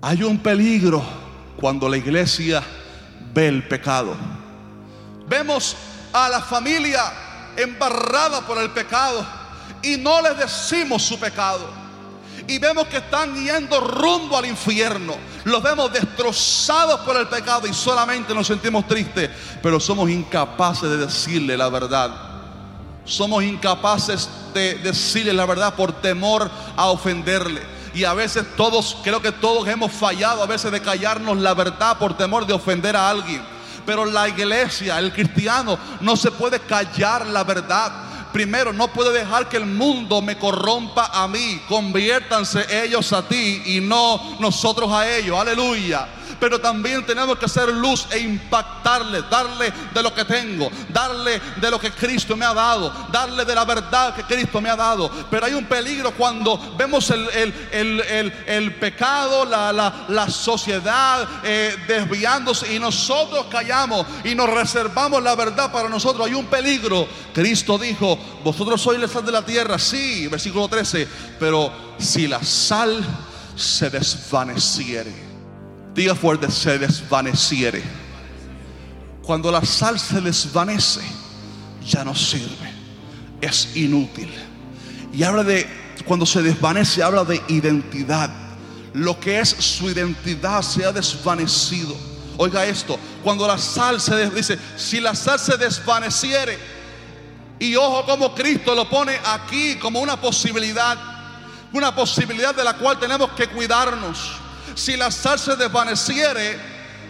Hay un peligro cuando la iglesia ve el pecado. Vemos a la familia embarrada por el pecado y no les decimos su pecado. Y vemos que están yendo rumbo al infierno. Los vemos destrozados por el pecado y solamente nos sentimos tristes, pero somos incapaces de decirle la verdad. Somos incapaces de decirle la verdad por temor a ofenderle. Y a veces todos, creo que todos hemos fallado a veces de callarnos la verdad por temor de ofender a alguien. Pero la iglesia, el cristiano, no se puede callar la verdad. Primero, no puede dejar que el mundo me corrompa a mí. Conviértanse ellos a ti y no nosotros a ellos. Aleluya pero también tenemos que hacer luz e impactarle, darle de lo que tengo, darle de lo que Cristo me ha dado, darle de la verdad que Cristo me ha dado. Pero hay un peligro cuando vemos el, pecado, la, sociedad eh, desviándose y nosotros callamos y nos reservamos la verdad para nosotros. Hay un peligro. Cristo dijo, vosotros sois la sal de la tierra, sí, versículo 13, pero si la sal se desvaneciere Diga fuerte, se desvaneciere. Cuando la sal se desvanece, ya no sirve. Es inútil. Y habla de, cuando se desvanece, habla de identidad. Lo que es su identidad se ha desvanecido. Oiga esto, cuando la sal se dice, si la sal se desvaneciere, y ojo como Cristo lo pone aquí como una posibilidad, una posibilidad de la cual tenemos que cuidarnos si la sal se desvaneciere,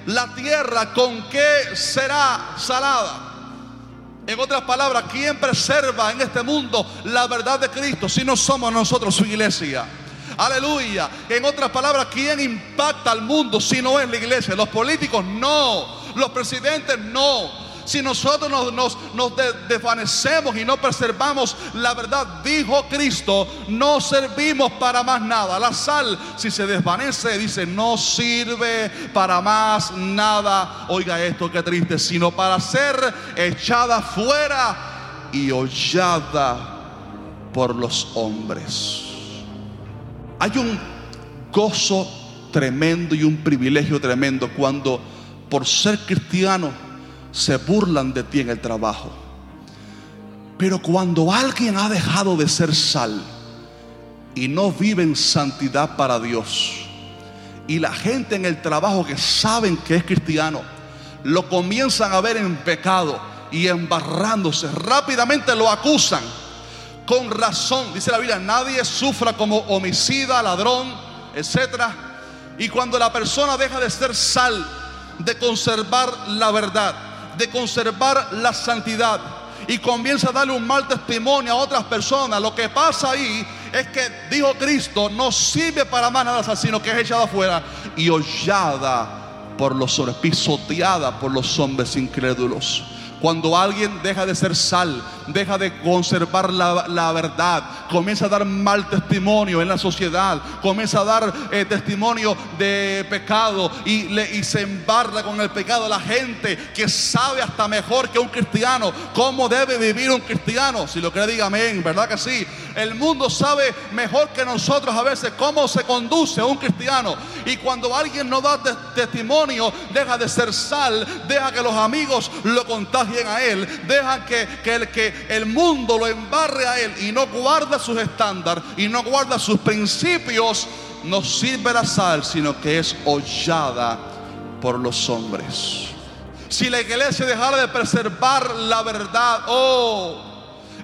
la tierra con qué será salada. En otras palabras, ¿quién preserva en este mundo la verdad de Cristo si no somos nosotros su iglesia? Aleluya. En otras palabras, ¿quién impacta al mundo si no es la iglesia? Los políticos no. Los presidentes no si nosotros nos, desvanecemos y no preservamos la verdad, dijo Cristo, no servimos para más nada. La sal, si se desvanece, dice, no sirve para más nada. Oiga esto, qué triste, sino para ser echada fuera y hollada por los hombres. Hay un gozo tremendo y un privilegio tremendo cuando por ser cristiano se burlan de ti en el trabajo. Pero cuando alguien ha dejado de ser sal y no vive en santidad para Dios, y la gente en el trabajo que saben que es cristiano, lo comienzan a ver en pecado y embarrándose, rápidamente lo acusan. Con razón, dice la Biblia, nadie sufra como homicida, ladrón, etc. Y cuando la persona deja de ser sal, de conservar la verdad, de conservar la santidad y comienza a darle un mal testimonio a otras personas, lo que pasa ahí es que, dijo Cristo, no sirve para más nada, sino que es echada afuera y hollada por los hombres, pisoteada por los hombres incrédulos. Cuando alguien deja de ser sal, deja de conservar la, verdad, comienza a dar mal testimonio en la sociedad, comienza a dar eh, testimonio de pecado y, y se embarra con el pecado. La gente que sabe hasta mejor que un cristiano cómo debe vivir un cristiano. Si lo cree, diga amén, ¿verdad que sí? El mundo sabe mejor que nosotros a veces cómo se conduce un cristiano. Y cuando alguien no da testimonio, deja de ser sal, deja que los amigos lo contagien a él, deja que, que, el, que el mundo lo embarre a él y no guarda sus estándares y no guarda sus principios, no sirve la sal, sino que es hollada por los hombres. Si la iglesia dejara de preservar la verdad, oh,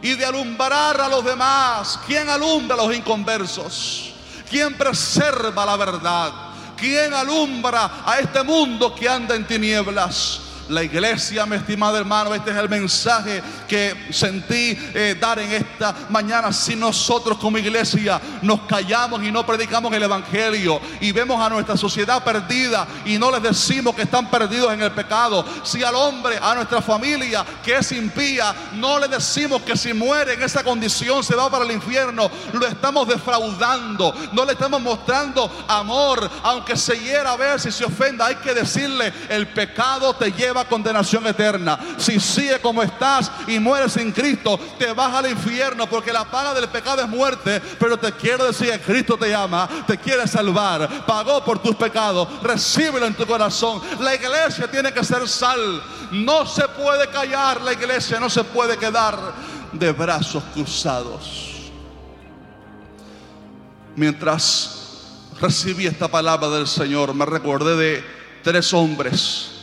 y de alumbrar a los demás, ¿quién alumbra a los inconversos? ¿Quién preserva la verdad? ¿Quién alumbra a este mundo que anda en tinieblas? La iglesia, mi estimado hermano. Este es el mensaje que sentí eh, dar en esta mañana. Si nosotros como iglesia nos callamos y no predicamos el Evangelio y vemos a nuestra sociedad perdida y no les decimos que están perdidos en el pecado. Si al hombre, a nuestra familia que es impía, no le decimos que si muere en esa condición se va para el infierno, lo estamos defraudando. No le estamos mostrando amor, aunque se hiera a ver si se ofenda. Hay que decirle, el pecado te lleva condenación eterna. Si sigue como estás y mueres sin Cristo, te vas al infierno porque la paga del pecado es muerte. Pero te quiero decir que Cristo te llama, te quiere salvar, pagó por tus pecados, recíbelo en tu corazón. La iglesia tiene que ser sal. No se puede callar la iglesia, no se puede quedar de brazos cruzados. Mientras recibí esta palabra del Señor, me recordé de tres hombres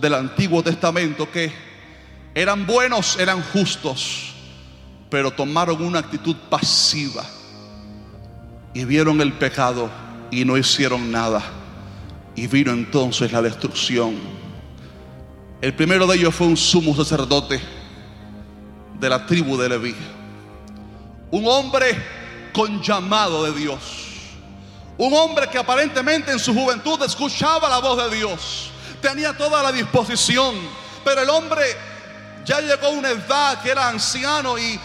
del Antiguo Testamento que eran buenos, eran justos, pero tomaron una actitud pasiva y vieron el pecado y no hicieron nada. Y vino entonces la destrucción. El primero de ellos fue un sumo sacerdote de la tribu de Leví. Un hombre con llamado de Dios. Un hombre que aparentemente en su juventud escuchaba la voz de Dios. Tenía toda la disposición. Pero el hombre ya llegó a una edad que era anciano y,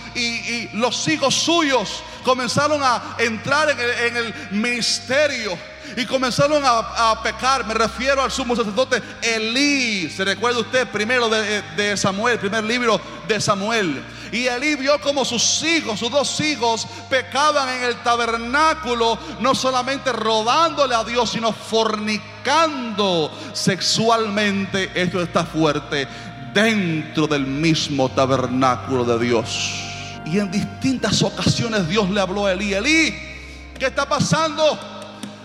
los hijos suyos comenzaron a entrar en el, ministerio y comenzaron a, pecar. Me refiero al sumo sacerdote Elí. ¿Se recuerda usted primero de, de Samuel, primer libro de Samuel? Y Elí vio como sus hijos, sus dos hijos, pecaban en el tabernáculo, no solamente robándole a Dios, sino fornicando sexualmente. Esto está fuerte dentro del mismo tabernáculo de Dios. Y en distintas ocasiones Dios le habló a Elí, Elí, ¿qué está pasando?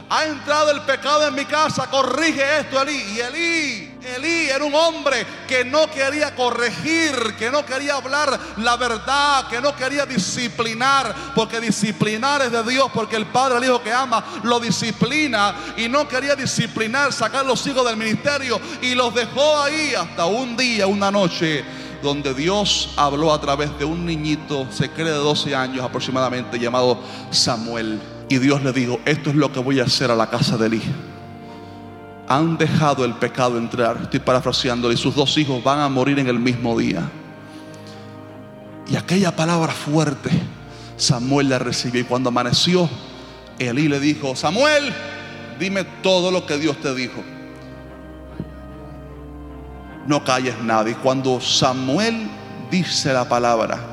Ha entrado el pecado en mi casa, corrige esto, Elí. Y Elí, Elí era un hombre que no quería corregir, que no quería hablar la verdad, que no quería disciplinar, porque disciplinar es de Dios, porque el Padre al Hijo que ama lo disciplina y no quería disciplinar, sacar los hijos del ministerio y los dejó ahí hasta un día, una noche donde Dios habló a través de un niñito, se cree de 12 años aproximadamente, llamado Samuel. Y Dios le dijo, esto es lo que voy a hacer a la casa de Eli. Han dejado el pecado entrar, estoy parafraseando, y sus dos hijos van a morir en el mismo día. Y aquella palabra fuerte, Samuel la recibió. Y cuando amaneció, Elí le dijo, Samuel, dime todo lo que Dios te dijo. No calles nada. Y cuando Samuel dice la palabra,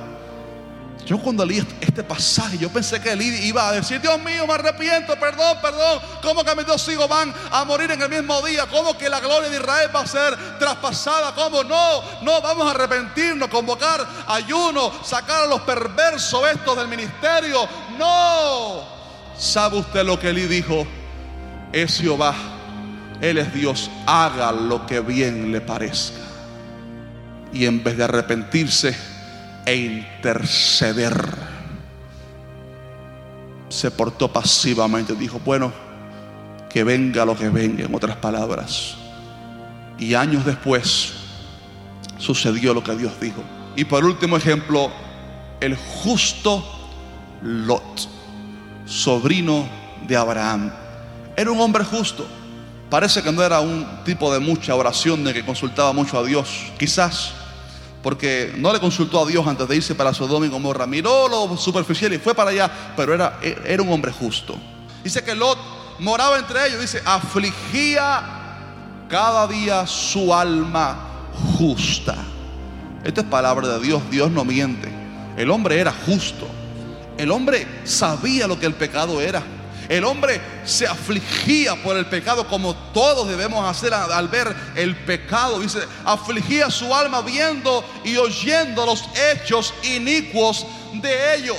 yo cuando leí este pasaje, yo pensé que él iba a decir, Dios mío, me arrepiento, perdón, perdón. ¿Cómo que mis dos hijos van a morir en el mismo día? ¿Cómo que la gloria de Israel va a ser traspasada? ¿Cómo? No, no, vamos a arrepentirnos, convocar ayuno, sacar a los perversos estos del ministerio. No. ¿Sabe usted lo que Elí dijo? Es Jehová, Él es Dios, haga lo que bien le parezca. Y en vez de arrepentirse, e interceder. Se portó pasivamente, dijo, bueno, que venga lo que venga, en otras palabras. Y años después sucedió lo que Dios dijo. Y por último ejemplo, el justo Lot, sobrino de Abraham. Era un hombre justo. Parece que no era un tipo de mucha oración, de que consultaba mucho a Dios. Quizás porque no le consultó a Dios antes de irse para Sodoma y Gomorra. Miró lo superficial y fue para allá, pero era, era un hombre justo. Dice que Lot moraba entre ellos, dice, afligía cada día su alma justa. Esta es palabra de Dios, Dios no miente. El hombre era justo. El hombre sabía lo que el pecado era. El hombre se afligía por el pecado como todos debemos hacer al ver el pecado. Dice, afligía su alma viendo y oyendo los hechos inicuos de ellos.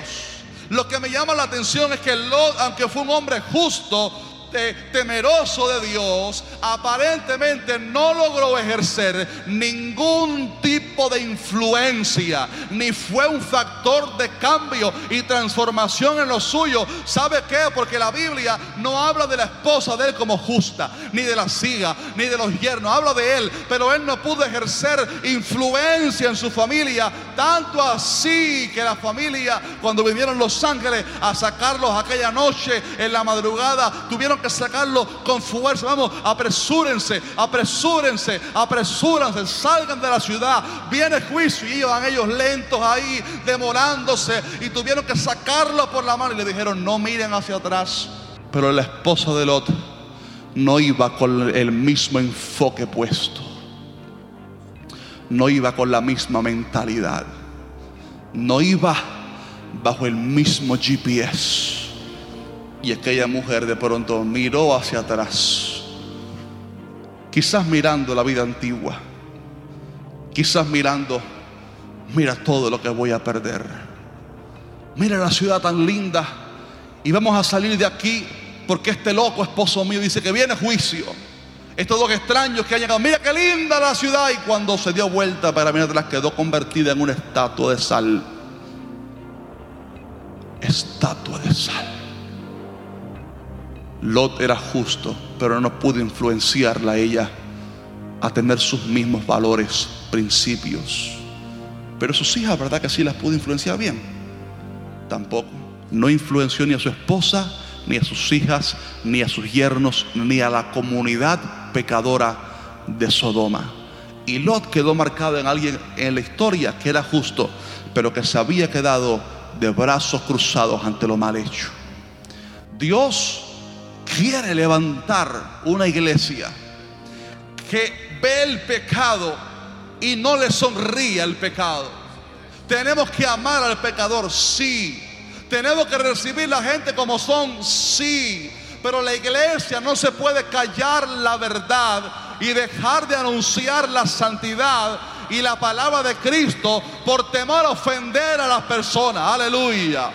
Lo que me llama la atención es que aunque fue un hombre justo, temeroso de Dios, aparentemente no logró ejercer ningún tipo de influencia, ni fue un factor de cambio y transformación en lo suyo. ¿Sabe qué? Porque la Biblia no habla de la esposa de él como justa, ni de la siga, ni de los yernos, habla de él, pero él no pudo ejercer influencia en su familia, tanto así que la familia, cuando vinieron los ángeles a sacarlos aquella noche en la madrugada, tuvieron que sacarlo con fuerza. Vamos, apresúrense, apresúrense, apresúrense, salgan de la ciudad. Viene juicio y iban ellos lentos ahí, demorándose y tuvieron que sacarlo por la mano y le dijeron, no miren hacia atrás. Pero la esposa de Lot no iba con el mismo enfoque puesto. no iba con la misma mentalidad. No iba bajo el mismo GPS. Y aquella mujer de pronto miró hacia atrás. Quizás mirando la vida antigua. Quizás mirando, mira todo lo que voy a perder. Mira la ciudad tan linda. Y vamos a salir de aquí porque este loco esposo mío dice que viene juicio. Estos dos extraños que han llegado, mira qué linda la ciudad. Y cuando se dio vuelta para mirar atrás, quedó convertida en una estatua de sal. Estatua de sal. Lot era justo, pero no pudo influenciarla a ella a tener sus mismos valores, principios. Pero sus hijas, ¿verdad que sí las pudo influenciar bien? Tampoco. No influenció ni a su esposa, ni a sus hijas, ni a sus yernos, ni a la comunidad pecadora de Sodoma. Y Lot quedó marcado en alguien en la historia que era justo, pero que se había quedado de brazos cruzados ante lo mal hecho. Dios quiere levantar una iglesia que ve el pecado y no le sonríe al pecado. Tenemos que amar al pecador, sí. Tenemos que recibir la gente como son, sí. Pero la iglesia no se puede callar la verdad y dejar de anunciar la santidad y la palabra de Cristo por temor a ofender a las personas. Aleluya.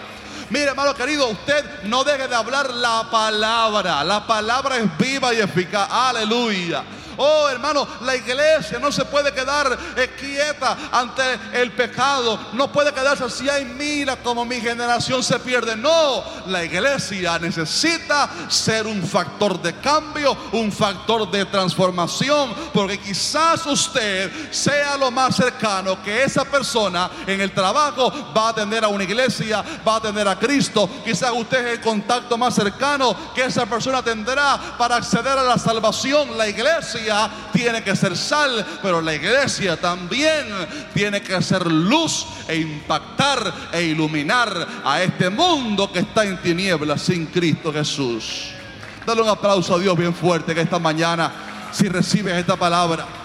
Mire, hermano querido, usted no deje de hablar la palabra. La palabra es viva y eficaz. Aleluya. Oh, hermano, la iglesia no se puede quedar eh, quieta ante el pecado. No puede quedarse así, ay, mira cómo mi generación se pierde. No, la iglesia necesita ser un factor de cambio, un factor de transformación, porque quizás usted sea lo más cercano que esa persona en el trabajo va a tener a una iglesia, va a tener a Cristo. Quizás usted es el contacto más cercano que esa persona tendrá para acceder a la salvación, la tiene que ser sal, pero la iglesia también tiene que ser luz e impactar e iluminar a este mundo que está en tinieblas sin Cristo Jesús. Dale un aplauso a Dios bien fuerte que esta mañana, si recibes esta palabra,